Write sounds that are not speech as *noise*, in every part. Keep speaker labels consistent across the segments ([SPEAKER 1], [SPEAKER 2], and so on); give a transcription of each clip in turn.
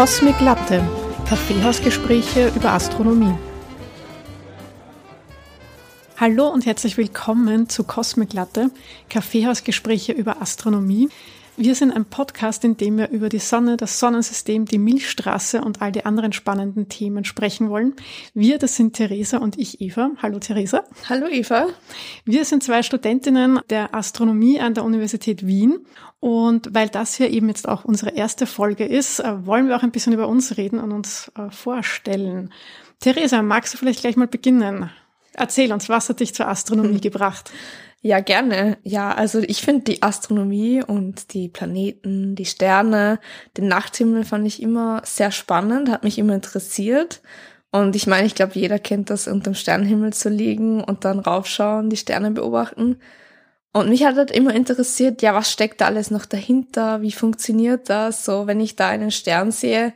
[SPEAKER 1] Cosmic Latte, Kaffeehausgespräche über Astronomie. Hallo und herzlich willkommen zu Cosmic Latte, Kaffeehausgespräche über Astronomie. Wir sind ein Podcast, in dem wir über die Sonne, das Sonnensystem, die Milchstraße und all die anderen spannenden Themen sprechen wollen. Wir, das sind Theresa und ich, Eva. Hallo Theresa.
[SPEAKER 2] Hallo Eva.
[SPEAKER 1] Wir sind zwei Studentinnen der Astronomie an der Universität Wien. Und weil das hier eben jetzt auch unsere erste Folge ist, äh, wollen wir auch ein bisschen über uns reden und uns äh, vorstellen. Theresa, magst du vielleicht gleich mal beginnen? Erzähl uns, was hat dich zur Astronomie *laughs* gebracht?
[SPEAKER 2] Ja, gerne. Ja, also ich finde die Astronomie und die Planeten, die Sterne, den Nachthimmel fand ich immer sehr spannend, hat mich immer interessiert. Und ich meine, ich glaube, jeder kennt das, unterm Sternenhimmel zu liegen und dann raufschauen, die Sterne beobachten. Und mich hat halt immer interessiert, ja, was steckt da alles noch dahinter? Wie funktioniert das? So, wenn ich da einen Stern sehe,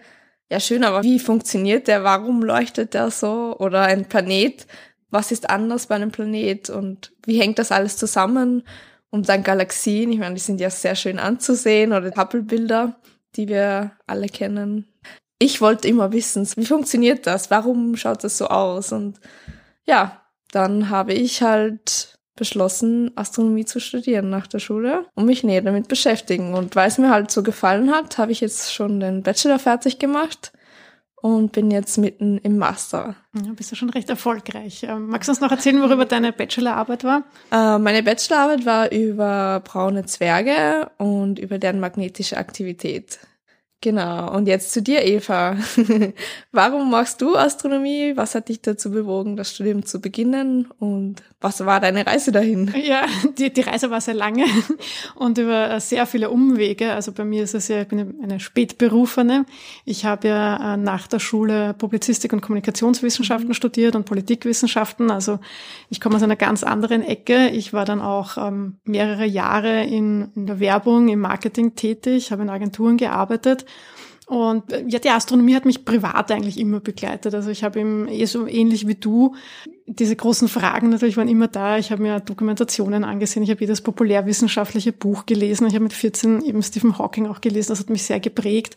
[SPEAKER 2] ja schön, aber wie funktioniert der? Warum leuchtet der so? Oder ein Planet, was ist anders bei einem Planet und wie hängt das alles zusammen? Und dann Galaxien, ich meine, die sind ja sehr schön anzusehen oder Hubble-Bilder, die wir alle kennen. Ich wollte immer wissen, wie funktioniert das? Warum schaut das so aus? Und ja, dann habe ich halt beschlossen, Astronomie zu studieren nach der Schule und mich näher damit beschäftigen. Und weil es mir halt so gefallen hat, habe ich jetzt schon den Bachelor fertig gemacht und bin jetzt mitten im Master.
[SPEAKER 1] Ja, bist du schon recht erfolgreich. Ähm, magst du uns noch erzählen, worüber deine Bachelorarbeit war?
[SPEAKER 2] Äh, meine Bachelorarbeit war über braune Zwerge und über deren magnetische Aktivität. Genau. Und jetzt zu dir, Eva. *laughs* Warum machst du Astronomie? Was hat dich dazu bewogen, das Studium zu beginnen? Und was war deine Reise dahin? *laughs*
[SPEAKER 1] Ja, die, die Reise war sehr lange und über sehr viele Umwege. Also bei mir ist es ja, ich bin eine Spätberufene. Ich habe ja äh, nach der Schule Publizistik und Kommunikationswissenschaften mhm. studiert und Politikwissenschaften. Also ich komme aus einer ganz anderen Ecke. Ich war dann auch ähm, mehrere Jahre in, in der Werbung, im Marketing tätig, habe in Agenturen gearbeitet und äh, ja, die Astronomie hat mich privat eigentlich immer begleitet. Also ich habe eben eh so ähnlich wie du diese großen Fragen natürlich waren immer da. Ich habe mir Dokumentationen angesehen, ich habe jedes populärwissenschaftliche Buch gelesen. Ich habe mit 14 eben Stephen Hawking auch gelesen. Das hat mich sehr geprägt.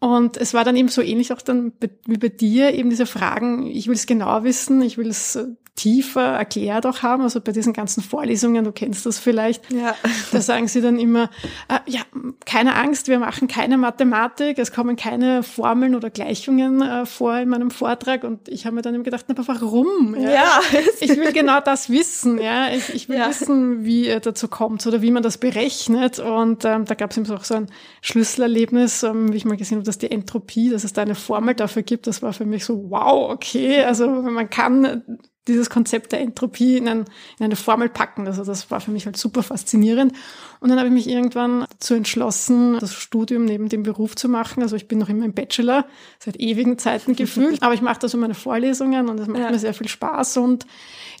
[SPEAKER 1] Und es war dann eben so ähnlich auch dann wie bei dir eben diese Fragen. Ich will es genauer wissen, ich will es äh, tiefer erklärt auch haben. Also bei diesen ganzen Vorlesungen, du kennst das vielleicht, ja. da sagen sie dann immer, äh, ja, keine Angst, wir machen keine Mathematik, es kommen keine Formeln oder Gleichungen äh, vor in meinem Vortrag. Und ich habe mir dann eben gedacht, aber warum? Ja, ja. Ich will genau das wissen. Ja, ich, ich will ja. wissen, wie er dazu kommt oder wie man das berechnet. Und ähm, da gab es eben auch so ein Schlüsselerlebnis, ähm, wie ich mal gesehen habe, dass die Entropie, dass es da eine Formel dafür gibt. Das war für mich so, wow, okay. Also man kann dieses Konzept der Entropie in, ein, in, eine Formel packen. Also das war für mich halt super faszinierend. Und dann habe ich mich irgendwann dazu entschlossen, das Studium neben dem Beruf zu machen. Also ich bin noch immer im Bachelor, seit ewigen Zeiten *laughs* gefühlt. Aber ich mache da so meine Vorlesungen und das macht ja. mir sehr viel Spaß. Und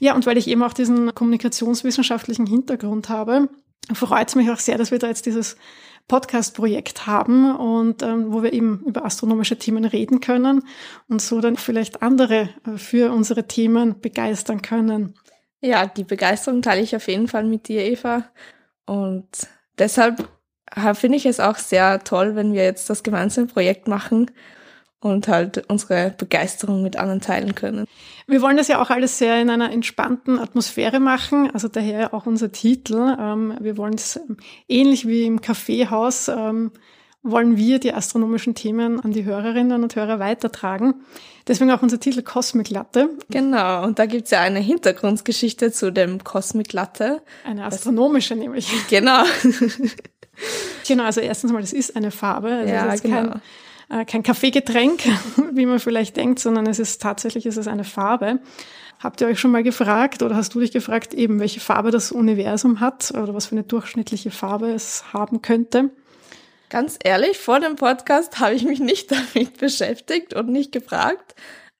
[SPEAKER 1] ja, und weil ich eben auch diesen kommunikationswissenschaftlichen Hintergrund habe, freut es mich auch sehr, dass wir da jetzt dieses Podcast-Projekt haben und ähm, wo wir eben über astronomische Themen reden können und so dann vielleicht andere äh, für unsere Themen begeistern können.
[SPEAKER 2] Ja, die Begeisterung teile ich auf jeden Fall mit dir, Eva. Und deshalb finde ich es auch sehr toll, wenn wir jetzt das gemeinsame Projekt machen und halt unsere Begeisterung mit anderen teilen können.
[SPEAKER 1] Wir wollen das ja auch alles sehr in einer entspannten Atmosphäre machen, also daher auch unser Titel. Ähm, wir wollen es ähm, ähnlich wie im Kaffeehaus, ähm, wollen wir die astronomischen Themen an die Hörerinnen und Hörer weitertragen. Deswegen auch unser Titel Cosmic Latte.
[SPEAKER 2] Genau, und da gibt's ja eine Hintergrundgeschichte zu dem Cosmic Latte.
[SPEAKER 1] Eine astronomische nämlich.
[SPEAKER 2] Genau. *laughs*
[SPEAKER 1] genau, also erstens mal, das ist eine Farbe. Also
[SPEAKER 2] ja, genau. Kein,
[SPEAKER 1] äh, kein Kaffeegetränk, *laughs* wie man vielleicht denkt, sondern es ist tatsächlich ist es eine Farbe. Habt ihr euch schon mal gefragt oder hast du dich gefragt, eben welche Farbe das Universum hat oder was für eine durchschnittliche Farbe es haben könnte?
[SPEAKER 2] Ganz ehrlich, vor dem Podcast habe ich mich nicht *laughs* damit beschäftigt und nicht gefragt,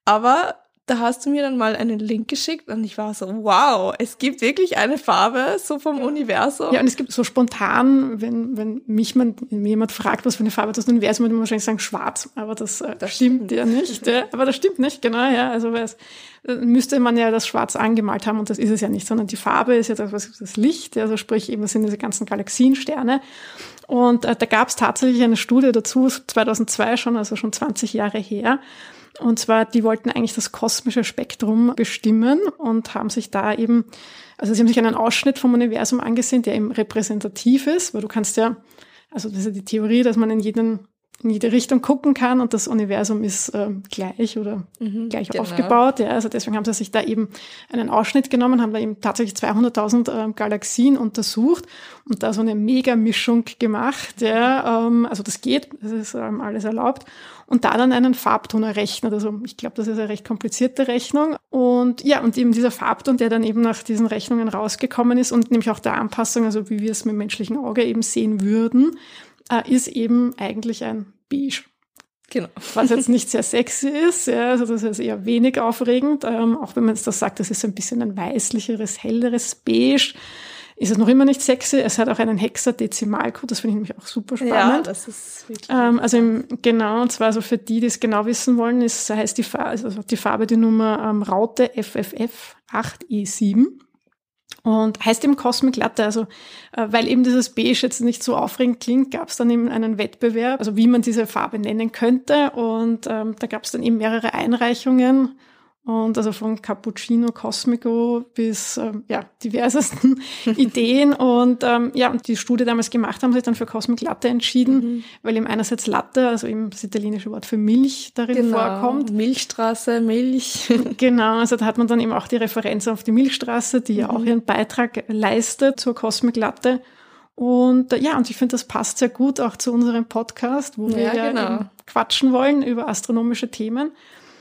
[SPEAKER 2] aber da hast du mir dann mal einen Link geschickt und ich war so, wow, es gibt wirklich eine Farbe so vom Universum.
[SPEAKER 1] Ja, und es gibt so spontan, wenn, wenn mich man, wenn jemand fragt, was für eine Farbe das Universum, würde man wahrscheinlich sagen schwarz, aber das, äh, das stimmt, stimmt ja nicht. Ja, aber das stimmt nicht, genau, ja. Also es, müsste man ja das schwarz angemalt haben und das ist es ja nicht, sondern die Farbe ist ja das, was das Licht, also sprich eben das sind diese ganzen Galaxiensterne. Und äh, da gab es tatsächlich eine Studie dazu, 2002 schon, also schon 20 Jahre her. Und zwar, die wollten eigentlich das kosmische Spektrum bestimmen und haben sich da eben, also sie haben sich einen Ausschnitt vom Universum angesehen, der eben repräsentativ ist, weil du kannst ja, also das ist ja die Theorie, dass man in jeden in jede Richtung gucken kann und das Universum ist äh, gleich oder mhm, gleich genau. aufgebaut. Ja, also deswegen haben sie sich da eben einen Ausschnitt genommen, haben da eben tatsächlich 200.000 äh, Galaxien untersucht und da so eine Mega-Mischung gemacht. Ja, ähm, also das geht, das ist ähm, alles erlaubt. Und da dann einen Farbton errechnet. Also ich glaube, das ist eine recht komplizierte Rechnung. Und ja, und eben dieser Farbton, der dann eben nach diesen Rechnungen rausgekommen ist und nämlich auch der Anpassung, also wie wir es mit dem menschlichen Auge eben sehen würden, äh, ist eben eigentlich ein Beige. Genau. Was jetzt *laughs* nicht sehr sexy ist, ja, also das ist eher wenig aufregend, ähm, auch wenn man jetzt das sagt, das ist ein bisschen ein weißlicheres, helleres Beige, ist es noch immer nicht sexy. Es hat auch einen Hexadezimalcode, das finde ich nämlich auch super spannend. Ja, das ist wirklich. Ähm, also im, genau, und zwar so für die, die es genau wissen wollen, ist, heißt die Farbe, also die Farbe die Nummer ähm, Raute FFF 8E7. Und heißt eben Cosmic Latte, also äh, weil eben dieses Beige jetzt nicht so aufregend klingt, gab es dann eben einen Wettbewerb, also wie man diese Farbe nennen könnte. Und ähm, da gab es dann eben mehrere Einreichungen und also von Cappuccino Cosmico bis äh, ja, diversesten *laughs* Ideen. Und ähm, ja, und die Studie damals gemacht haben, sich dann für Cosmic Latte entschieden, mhm. weil eben einerseits Latte, also eben das italienische Wort für Milch darin genau. vorkommt.
[SPEAKER 2] Milchstraße, Milch. *laughs*
[SPEAKER 1] genau, also da hat man dann eben auch die Referenz auf die Milchstraße, die mhm. ja auch mhm. ihren Beitrag leistet zur Cosmic Latte. Und äh, ja, und ich finde, das passt sehr gut auch zu unserem Podcast, wo wir ja genau. quatschen wollen über astronomische Themen.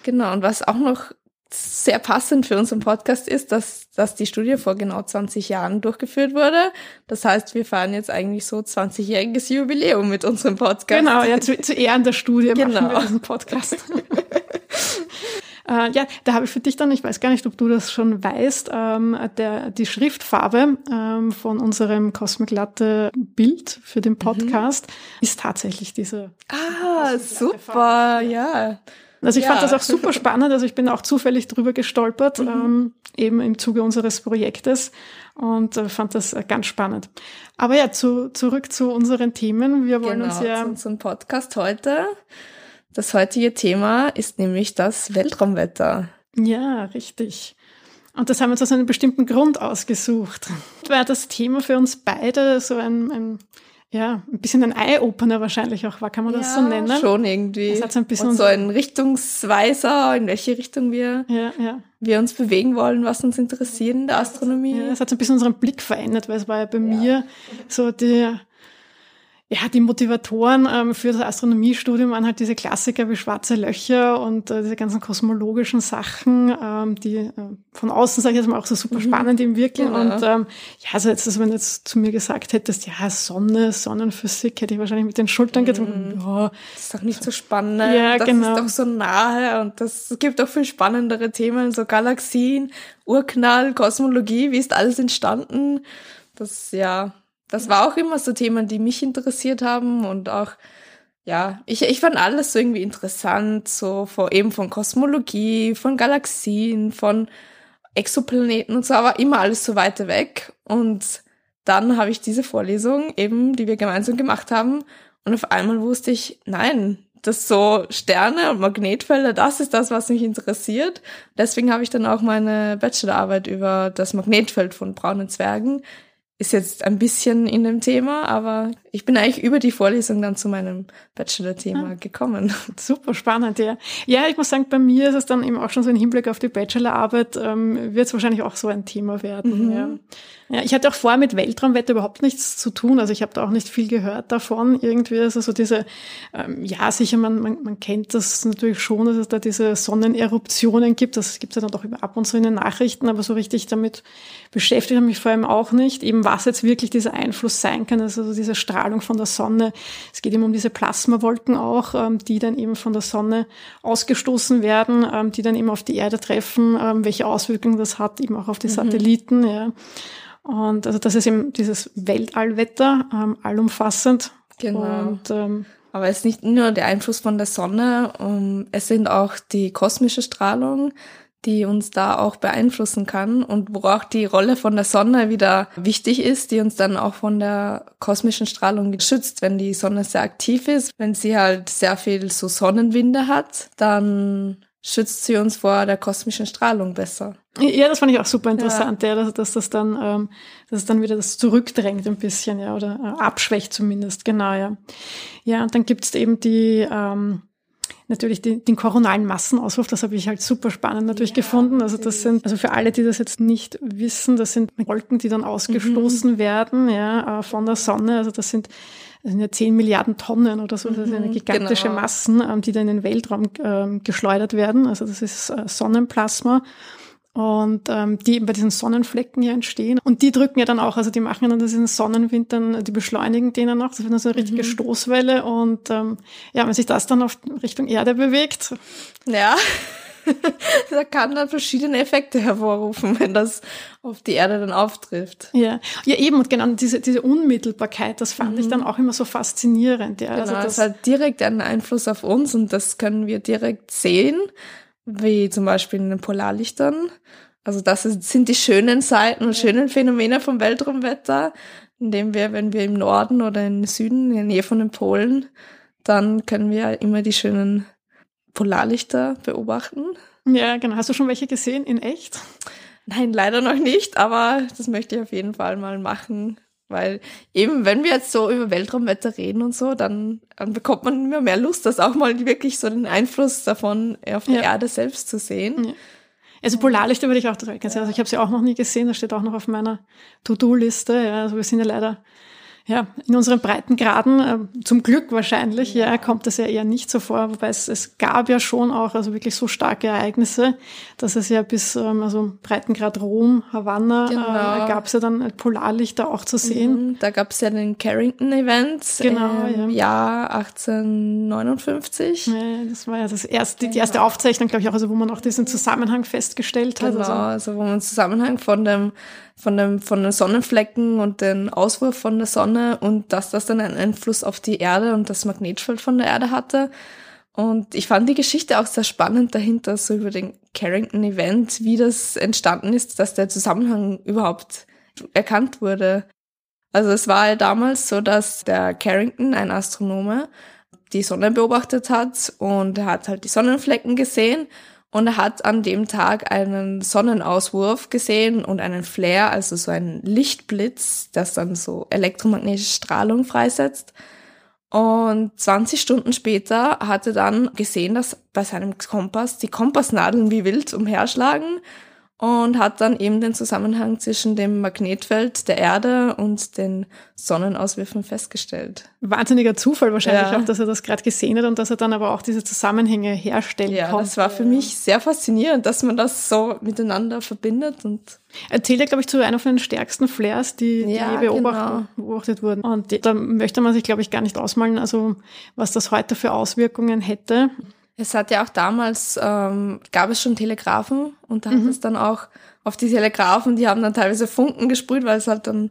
[SPEAKER 2] Genau, und was auch noch sehr passend für unseren Podcast ist, dass, dass die Studie vor genau 20 Jahren durchgeführt wurde. Das heißt, wir feiern jetzt eigentlich so 20-jähriges Jubiläum mit unserem Podcast.
[SPEAKER 1] Genau, ja, zu, zu Ehren der Studie genau. machen wir diesen Podcast. *laughs* Äh, ja, da habe ich für dich dann, ich weiß gar nicht, ob du das schon weißt, ähm, der, die Schriftfarbe ähm, von unserem Cosmic Latte Bild für den mhm. Podcast mhm. ist tatsächlich diese.
[SPEAKER 2] Ah, super, ja.
[SPEAKER 1] Also ich ja. fand das auch super spannend. Also ich bin auch zufällig drüber gestolpert, mhm. ähm, eben im Zuge unseres Projektes und äh, fand das äh, ganz spannend. Aber ja, zu, zurück zu unseren Themen. Wir wollen
[SPEAKER 2] genau,
[SPEAKER 1] uns ja.
[SPEAKER 2] Zu unserem Podcast heute. Das heutige Thema ist nämlich das Weltraumwetter.
[SPEAKER 1] Ja, richtig. Und das haben wir uns aus einem bestimmten Grund ausgesucht. *laughs* War das Thema für uns beide so ein, ein ja, ein bisschen ein Eye-Opener wahrscheinlich auch war, kann man ja, das so nennen?
[SPEAKER 2] schon irgendwie. Es hat so ein bisschen Und so ein Richtungsweiser, in welche Richtung wir, ja, ja. wir uns bewegen wollen, was uns interessiert in der Astronomie.
[SPEAKER 1] Ja, es hat so ein bisschen unseren Blick verändert, weil es war ja bei mir so die ja, die Motivatoren ähm, für das Astronomiestudium waren halt diese Klassiker wie schwarze Löcher und äh, diese ganzen kosmologischen Sachen, ähm, die äh, von außen, sage ich jetzt mal, auch so super mhm. spannend im Wirken. Ja. Und ähm, ja, also jetzt, also wenn du jetzt zu mir gesagt hättest, ja, Sonne, Sonnenphysik, hätte ich wahrscheinlich mit den Schultern mhm. getrunken. Ja,
[SPEAKER 2] das ist doch nicht so spannend. Ja, das genau. ist doch so nahe und das gibt auch viel spannendere Themen, so Galaxien, Urknall, Kosmologie, wie ist alles entstanden? Das, ja, das war auch immer so Themen, die mich interessiert haben und auch, ja, ich, ich fand alles so irgendwie interessant, so vor, eben von Kosmologie, von Galaxien, von Exoplaneten und so, aber immer alles so weiter weg. Und dann habe ich diese Vorlesung eben, die wir gemeinsam gemacht haben, und auf einmal wusste ich, nein, das so Sterne und Magnetfelder, das ist das, was mich interessiert. Deswegen habe ich dann auch meine Bachelorarbeit über das Magnetfeld von braunen Zwergen ist jetzt ein bisschen in dem Thema, aber ich bin eigentlich über die Vorlesung dann zu meinem Bachelor-Thema ah, gekommen. *laughs*
[SPEAKER 1] Super spannend, ja. Ja, ich muss sagen, bei mir ist es dann eben auch schon so ein Hinblick auf die Bachelorarbeit, ähm, wird es wahrscheinlich auch so ein Thema werden. Mhm. Ja. Ja, ich hatte auch vorher mit Weltraumwetter überhaupt nichts zu tun. Also ich habe da auch nicht viel gehört davon. Irgendwie, also so diese, ähm, ja, sicher, man, man, man kennt das natürlich schon, dass es da diese Sonneneruptionen gibt. Das gibt es ja dann doch ab und zu in den Nachrichten, aber so richtig damit beschäftigt habe mich vor allem auch nicht. Eben was jetzt wirklich dieser Einfluss sein kann, also diese Strahlung von der Sonne. Es geht eben um diese Plasmawolken auch, ähm, die dann eben von der Sonne ausgestoßen werden, ähm, die dann eben auf die Erde treffen, ähm, welche Auswirkungen das hat, eben auch auf die mhm. Satelliten, ja. Und also das ist eben dieses Weltallwetter, allumfassend.
[SPEAKER 2] Genau. Und, ähm, Aber es ist nicht nur der Einfluss von der Sonne, es sind auch die kosmische Strahlung, die uns da auch beeinflussen kann und wo auch die Rolle von der Sonne wieder wichtig ist, die uns dann auch von der kosmischen Strahlung schützt. Wenn die Sonne sehr aktiv ist, wenn sie halt sehr viel so Sonnenwinde hat, dann schützt sie uns vor der kosmischen Strahlung besser.
[SPEAKER 1] Ja, das fand ich auch super interessant, ja, ja dass, dass, das dann, ähm, dass es dann wieder das zurückdrängt ein bisschen, ja, oder äh, abschwächt zumindest, genau, ja. Ja, und dann gibt's eben die ähm, natürlich den, den koronalen Massenauswurf, das habe ich halt super spannend natürlich ja, gefunden. Also das sind, also für alle, die das jetzt nicht wissen, das sind Wolken, die dann ausgestoßen mhm. werden, ja, äh, von der Sonne. Also das sind das sind ja 10 Milliarden Tonnen oder so, das sind eine mhm, gigantische genau. Massen, ähm, die dann in den Weltraum ähm, geschleudert werden. Also das ist äh, Sonnenplasma und ähm, die eben bei diesen Sonnenflecken hier entstehen. Und die drücken ja dann auch, also die machen dann diesen Sonnenwind dann, die beschleunigen den dann auch. Das wird dann so eine richtige mhm. Stoßwelle. Und ähm, ja, wenn sich das dann auf Richtung Erde bewegt.
[SPEAKER 2] Ja. *laughs* da kann dann verschiedene Effekte hervorrufen, wenn das auf die Erde dann auftrifft.
[SPEAKER 1] Ja, ja eben und genau diese, diese Unmittelbarkeit, das fand mhm. ich dann auch immer so faszinierend. Ja.
[SPEAKER 2] Genau, also das, das hat direkt einen Einfluss auf uns und das können wir direkt sehen, wie zum Beispiel in den Polarlichtern. Also das sind die schönen Seiten und schönen Phänomene vom Weltraumwetter, indem wir, wenn wir im Norden oder im Süden, in der Nähe von den Polen, dann können wir immer die schönen Polarlichter beobachten.
[SPEAKER 1] Ja, genau. Hast du schon welche gesehen in echt?
[SPEAKER 2] Nein, leider noch nicht, aber das möchte ich auf jeden Fall mal machen. Weil eben, wenn wir jetzt so über Weltraumwetter reden und so, dann, dann bekommt man immer mehr Lust, das auch mal wirklich so den Einfluss davon auf der ja. Erde selbst zu sehen. Ja.
[SPEAKER 1] Also Polarlichter würde ich auch direkt sehen. Also ich habe sie auch noch nie gesehen, das steht auch noch auf meiner To-Do-Liste. Ja, also wir sind ja leider ja, in unseren Breitengraden, äh, zum Glück wahrscheinlich, ja. kommt das ja eher nicht so vor, wobei es, es gab ja schon auch, also wirklich so starke Ereignisse, dass es ja bis, ähm, also Breitengrad Rom, Havanna, äh, genau. äh, gab es ja dann Polarlichter auch zu sehen.
[SPEAKER 2] Mhm, da gab es ja den Carrington-Event genau, im ja. Jahr 1859. Ja,
[SPEAKER 1] das war ja das erste, die erste Aufzeichnung, glaube ich auch, also wo man auch diesen Zusammenhang festgestellt hat.
[SPEAKER 2] Genau, also, also wo man Zusammenhang von dem von, dem, von den Sonnenflecken und den Auswurf von der Sonne und dass das dann einen Einfluss auf die Erde und das Magnetfeld von der Erde hatte. Und ich fand die Geschichte auch sehr spannend dahinter, so über den Carrington Event, wie das entstanden ist, dass der Zusammenhang überhaupt erkannt wurde. Also es war ja damals so, dass der Carrington, ein Astronome, die Sonne beobachtet hat und er hat halt die Sonnenflecken gesehen und er hat an dem Tag einen Sonnenauswurf gesehen und einen Flare, also so einen Lichtblitz, das dann so elektromagnetische Strahlung freisetzt. Und 20 Stunden später hat er dann gesehen, dass bei seinem Kompass die Kompassnadeln wie wild umherschlagen und hat dann eben den Zusammenhang zwischen dem Magnetfeld der Erde und den Sonnenauswürfen festgestellt.
[SPEAKER 1] Wahnsinniger Zufall wahrscheinlich ja. auch, dass er das gerade gesehen hat und dass er dann aber auch diese Zusammenhänge herstellen ja, konnte.
[SPEAKER 2] Das war für mich sehr faszinierend, dass man das so miteinander verbindet und
[SPEAKER 1] Erzählt er, glaube ich, zu einer von den stärksten Flares, die, die ja, genau. beobachtet wurden. Und da möchte man sich, glaube ich, gar nicht ausmalen, also was das heute für Auswirkungen hätte.
[SPEAKER 2] Es hat ja auch damals, ähm, gab es schon Telegrafen und da mhm. hat es dann auch auf die Telegrafen, die haben dann teilweise Funken gesprüht, weil es halt dann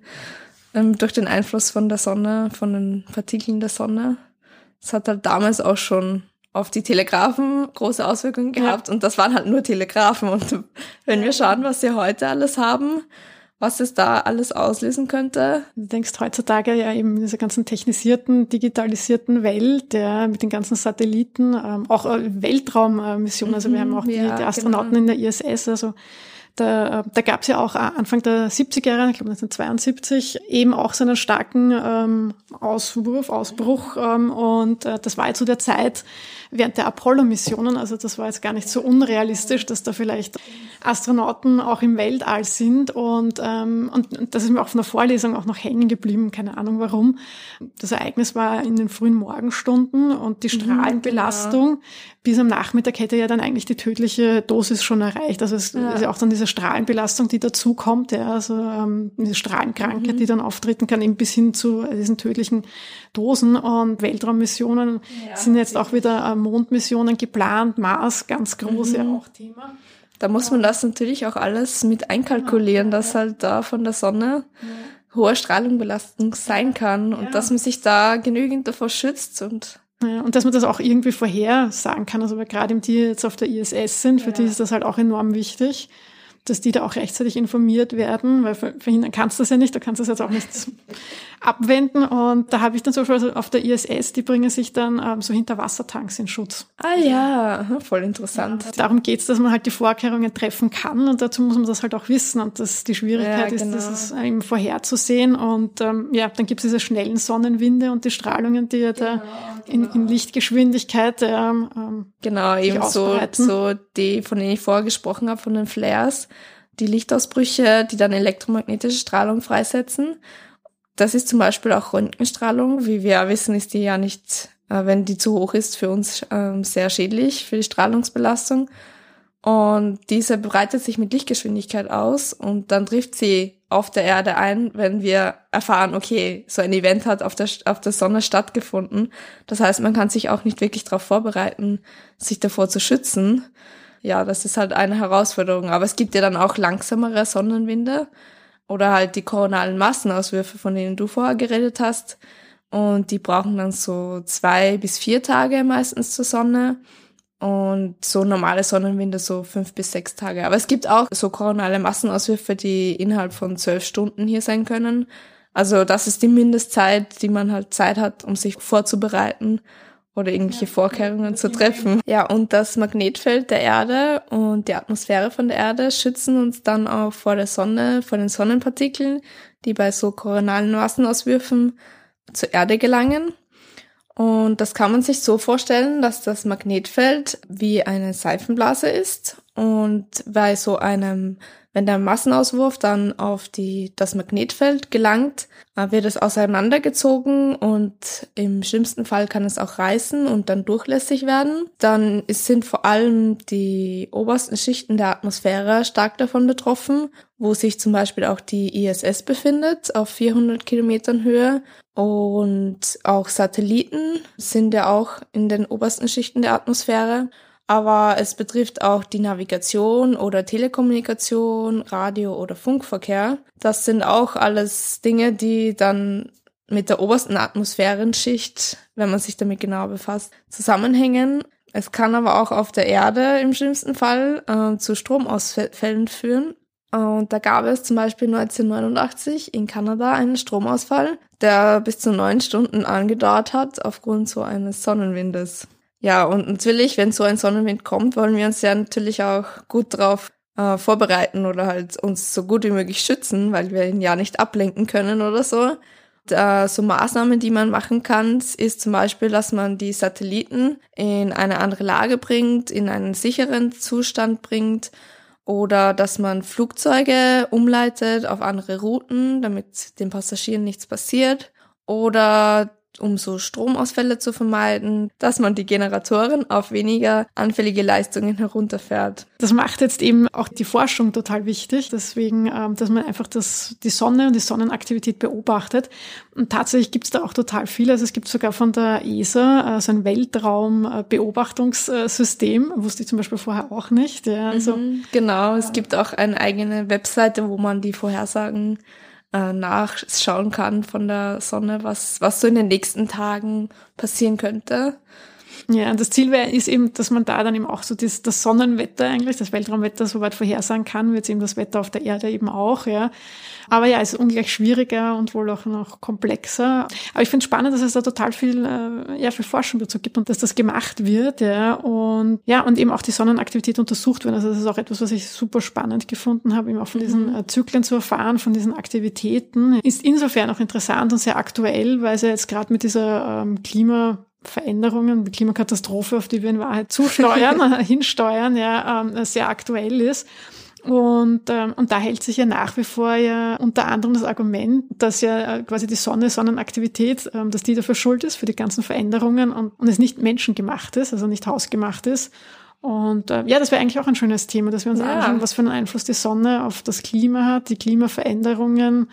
[SPEAKER 2] ähm, durch den Einfluss von der Sonne, von den Partikeln der Sonne, es hat halt damals auch schon auf die Telegrafen große Auswirkungen gehabt ja. und das waren halt nur Telegrafen und wenn wir schauen, was sie heute alles haben, was es da alles auslösen könnte.
[SPEAKER 1] Du denkst heutzutage ja eben in dieser ganzen technisierten, digitalisierten Welt, ja, mit den ganzen Satelliten, ähm, auch äh, Weltraummissionen, also wir haben auch die, ja, die Astronauten genau. in der ISS, also da, äh, da gab es ja auch Anfang der 70er Jahre, ich glaube 1972, eben auch so einen starken ähm, Auswurf, Ausbruch. Ähm, und äh, das war ja zu der Zeit während der Apollo-Missionen, also das war jetzt gar nicht so unrealistisch, dass da vielleicht Astronauten auch im Weltall sind. Und, ähm, und, und das ist mir auch von der Vorlesung auch noch hängen geblieben, keine Ahnung warum. Das Ereignis war in den frühen Morgenstunden und die mhm, Strahlenbelastung mhm, genau. bis am Nachmittag hätte ja dann eigentlich die tödliche Dosis schon erreicht. Also es ja. ist ja auch dann diese Strahlenbelastung, die dazukommt, ja, also ähm, diese Strahlenkrankheit, mhm. die dann auftreten kann, eben bis hin zu diesen tödlichen Dosen und Weltraummissionen ja, sind jetzt auch wieder äh, Mondmissionen geplant, Mars ganz groß mhm. ja auch Thema.
[SPEAKER 2] Da muss man das natürlich auch alles mit einkalkulieren, ja, dass halt da von der Sonne hohe Strahlungsbelastung sein kann und dass man sich da genügend davor schützt und
[SPEAKER 1] Ja, und dass man das auch irgendwie vorhersagen kann. Also gerade die jetzt auf der ISS sind, für ja. die ist das halt auch enorm wichtig dass die da auch rechtzeitig informiert werden, weil verhindern kannst du das ja nicht, du kannst das jetzt auch nicht *laughs* abwenden. Und da habe ich dann zum Beispiel also auf der ISS, die bringen sich dann ähm, so hinter Wassertanks in Schutz.
[SPEAKER 2] Ah ja, voll interessant.
[SPEAKER 1] Ja, darum geht's, dass man halt die Vorkehrungen treffen kann und dazu muss man das halt auch wissen. Und das, die Schwierigkeit ja, genau. ist, das ist eben vorherzusehen. Und ähm, ja, dann gibt's diese schnellen Sonnenwinde und die Strahlungen, die ja genau, da in, genau. in Lichtgeschwindigkeit ähm,
[SPEAKER 2] ähm Genau, eben so, so die, von denen ich vorher gesprochen habe, von den Flares die Lichtausbrüche, die dann elektromagnetische Strahlung freisetzen. Das ist zum Beispiel auch Röntgenstrahlung. Wie wir wissen, ist die ja nicht, äh, wenn die zu hoch ist, für uns ähm, sehr schädlich für die Strahlungsbelastung. Und diese breitet sich mit Lichtgeschwindigkeit aus und dann trifft sie auf der Erde ein, wenn wir erfahren, okay, so ein Event hat auf der, auf der Sonne stattgefunden. Das heißt, man kann sich auch nicht wirklich darauf vorbereiten, sich davor zu schützen ja, das ist halt eine Herausforderung. Aber es gibt ja dann auch langsamere Sonnenwinde oder halt die koronalen Massenauswürfe, von denen du vorher geredet hast. Und die brauchen dann so zwei bis vier Tage meistens zur Sonne. Und so normale Sonnenwinde so fünf bis sechs Tage. Aber es gibt auch so koronale Massenauswürfe, die innerhalb von zwölf Stunden hier sein können. Also das ist die Mindestzeit, die man halt Zeit hat, um sich vorzubereiten oder irgendwelche Vorkehrungen zu treffen. Ja, und das Magnetfeld der Erde und die Atmosphäre von der Erde schützen uns dann auch vor der Sonne, vor den Sonnenpartikeln, die bei so koronalen Massenauswürfen zur Erde gelangen. Und das kann man sich so vorstellen, dass das Magnetfeld wie eine Seifenblase ist und bei so einem wenn der Massenauswurf dann auf die, das Magnetfeld gelangt, äh, wird es auseinandergezogen und im schlimmsten Fall kann es auch reißen und dann durchlässig werden. Dann sind vor allem die obersten Schichten der Atmosphäre stark davon betroffen, wo sich zum Beispiel auch die ISS befindet auf 400 Kilometern Höhe und auch Satelliten sind ja auch in den obersten Schichten der Atmosphäre aber es betrifft auch die Navigation oder Telekommunikation, Radio- oder Funkverkehr. Das sind auch alles Dinge, die dann mit der obersten Atmosphärenschicht, wenn man sich damit genau befasst, zusammenhängen. Es kann aber auch auf der Erde im schlimmsten Fall äh, zu Stromausfällen führen. Und da gab es zum Beispiel 1989 in Kanada einen Stromausfall, der bis zu neun Stunden angedauert hat aufgrund so eines Sonnenwindes. Ja, und natürlich, wenn so ein Sonnenwind kommt, wollen wir uns ja natürlich auch gut drauf äh, vorbereiten oder halt uns so gut wie möglich schützen, weil wir ihn ja nicht ablenken können oder so. Da, so Maßnahmen, die man machen kann, ist zum Beispiel, dass man die Satelliten in eine andere Lage bringt, in einen sicheren Zustand bringt oder dass man Flugzeuge umleitet auf andere Routen, damit den Passagieren nichts passiert oder um so Stromausfälle zu vermeiden, dass man die Generatoren auf weniger anfällige Leistungen herunterfährt.
[SPEAKER 1] Das macht jetzt eben auch die Forschung total wichtig, deswegen, ähm, dass man einfach das, die Sonne und die Sonnenaktivität beobachtet. Und tatsächlich gibt es da auch total viel. Also es gibt sogar von der ESA äh, so ein Weltraumbeobachtungssystem, wusste ich zum Beispiel vorher auch nicht. Ja,
[SPEAKER 2] also, mhm, genau, es gibt auch eine eigene Webseite, wo man die Vorhersagen äh, nachschauen kann von der Sonne, was, was so in den nächsten Tagen passieren könnte.
[SPEAKER 1] Ja, und das Ziel wäre, ist eben, dass man da dann eben auch so das, das Sonnenwetter eigentlich, das Weltraumwetter soweit vorhersagen kann, wird eben das Wetter auf der Erde eben auch, ja. Aber ja, es ist ungleich schwieriger und wohl auch noch komplexer. Aber ich finde es spannend, dass es da total viel, äh, ja, viel Forschung dazu gibt und dass das gemacht wird, ja. Und ja, und eben auch die Sonnenaktivität untersucht wird. Also das ist auch etwas, was ich super spannend gefunden habe, eben auch von diesen mhm. äh, Zyklen zu erfahren, von diesen Aktivitäten. Ist insofern auch interessant und sehr aktuell, weil es ja jetzt gerade mit dieser ähm, Klima Veränderungen, die Klimakatastrophe, auf die wir in Wahrheit zusteuern, *laughs* hinsteuern, ja, ähm, sehr aktuell ist. Und, ähm, und da hält sich ja nach wie vor ja unter anderem das Argument, dass ja äh, quasi die Sonne, Sonnenaktivität, ähm, dass die dafür schuld ist, für die ganzen Veränderungen und, und es nicht menschengemacht ist, also nicht hausgemacht ist. Und äh, ja, das wäre eigentlich auch ein schönes Thema, dass wir uns ja. anschauen, was für einen Einfluss die Sonne auf das Klima hat, die Klimaveränderungen,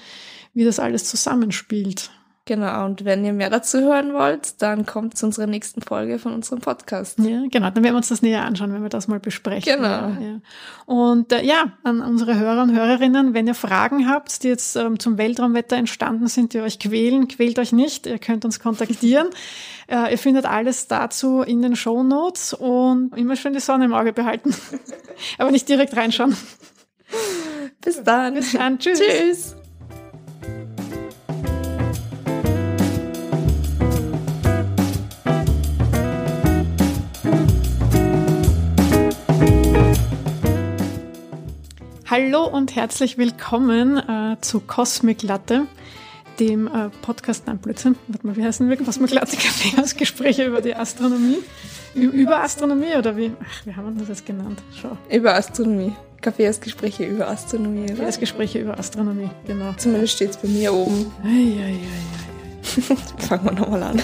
[SPEAKER 1] wie das alles zusammenspielt.
[SPEAKER 2] Genau, und wenn ihr mehr dazu hören wollt, dann kommt zu unserer nächsten Folge von unserem Podcast.
[SPEAKER 1] Ja, genau, dann werden wir uns das näher anschauen, wenn wir das mal besprechen.
[SPEAKER 2] Genau.
[SPEAKER 1] Ja. Und äh, ja, an unsere Hörer und Hörerinnen, wenn ihr Fragen habt, die jetzt ähm, zum Weltraumwetter entstanden sind, die euch quälen, quält euch nicht, ihr könnt uns kontaktieren. *laughs* äh, ihr findet alles dazu in den Show Notes und immer schön die Sonne im Auge behalten. *laughs* Aber nicht direkt reinschauen.
[SPEAKER 2] Bis dann.
[SPEAKER 1] Bis dann. *laughs* Tschüss.
[SPEAKER 2] Tschüss.
[SPEAKER 1] Hallo und herzlich willkommen äh, zu Cosmic Latte, dem äh, Podcast, nein, Blödsinn, warte mal, wie heißen wir? Cosmic Latte Kaffeehausgespräche *laughs* über die Astronomie. Über Astronomie oder wie? Ach, wie haben wir das genannt? Schau.
[SPEAKER 2] Über Astronomie. Kaffeehausgespräche über Astronomie. Oder?
[SPEAKER 1] Kaffeehausgespräche über Astronomie, genau.
[SPEAKER 2] Zumindest steht es bei mir oben.
[SPEAKER 1] Ei, ei, ei, ei. *laughs*
[SPEAKER 2] Fangen wir nochmal an.